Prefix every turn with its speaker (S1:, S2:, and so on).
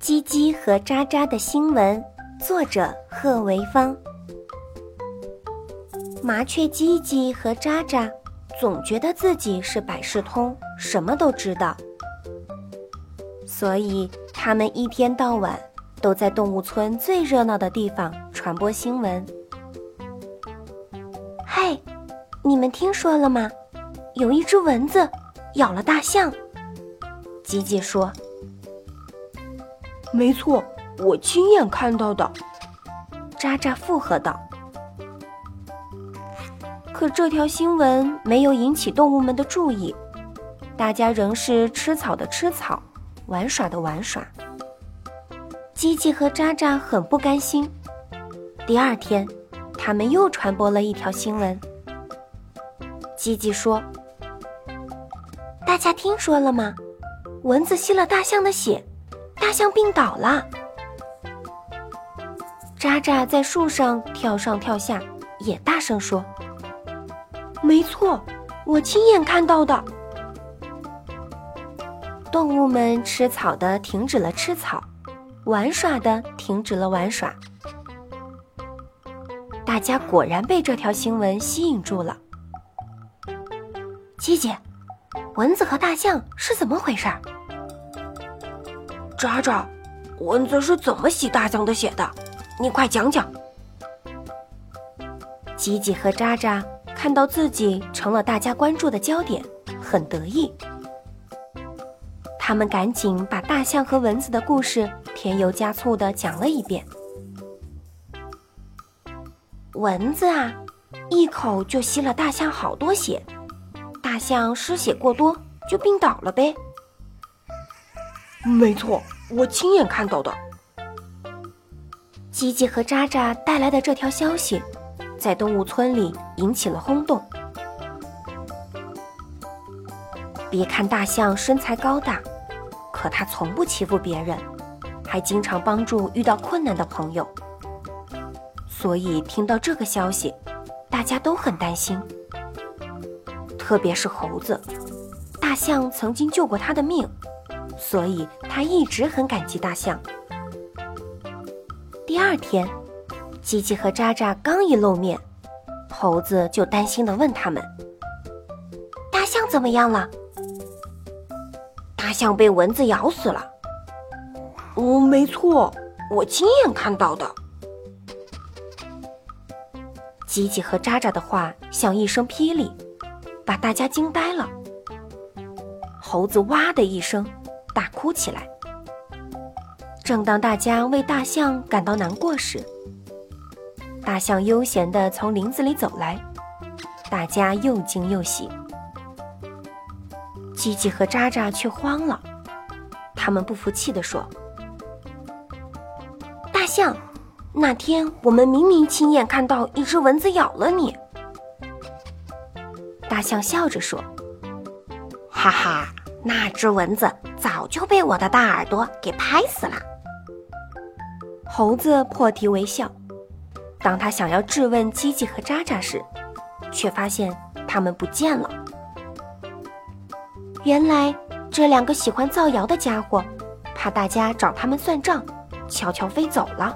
S1: 叽叽和喳喳的新闻，作者贺维芳。麻雀叽叽和喳喳总觉得自己是百事通，什么都知道，所以他们一天到晚都在动物村最热闹的地方传播新闻。嘿，你们听说了吗？有一只蚊子咬了大象。叽叽说。
S2: 没错，我亲眼看到的。
S1: 渣渣附和道。可这条新闻没有引起动物们的注意，大家仍是吃草的吃草，玩耍的玩耍。叽叽和渣渣很不甘心。第二天，他们又传播了一条新闻。叽叽说：“大家听说了吗？蚊子吸了大象的血。”大象病倒了，渣渣在树上跳上跳下，也大声说：“
S2: 没错，我亲眼看到的。”
S1: 动物们吃草的停止了吃草，玩耍的停止了玩耍。大家果然被这条新闻吸引住了。琪姐，蚊子和大象是怎么回事？
S2: 渣渣，蚊子是怎么吸大象的血的？你快讲讲。
S1: 吉吉和渣渣看到自己成了大家关注的焦点，很得意。他们赶紧把大象和蚊子的故事添油加醋的讲了一遍。蚊子啊，一口就吸了大象好多血，大象失血过多就病倒了呗。
S2: 没错，我亲眼看到的。
S1: 吉吉和渣渣带来的这条消息，在动物村里引起了轰动。别看大象身材高大，可它从不欺负别人，还经常帮助遇到困难的朋友。所以听到这个消息，大家都很担心。特别是猴子，大象曾经救过他的命。所以他一直很感激大象。第二天，吉吉和渣渣刚一露面，猴子就担心的问他们：“大象怎么样了？”“
S2: 大象被蚊子咬死了。”“哦，没错，我亲眼看到的。”
S1: 吉吉和渣渣的话像一声霹雳，把大家惊呆了。猴子哇的一声。大哭起来。正当大家为大象感到难过时，大象悠闲地从林子里走来，大家又惊又喜。叽叽和渣渣却慌了，他们不服气地说：“大象，那天我们明明亲眼看到一只蚊子咬了你。”大象笑着说：“哈哈，那只蚊子。”早就被我的大耳朵给拍死了。猴子破涕为笑。当他想要质问叽叽和渣渣时，却发现他们不见了。原来这两个喜欢造谣的家伙，怕大家找他们算账，悄悄飞走了。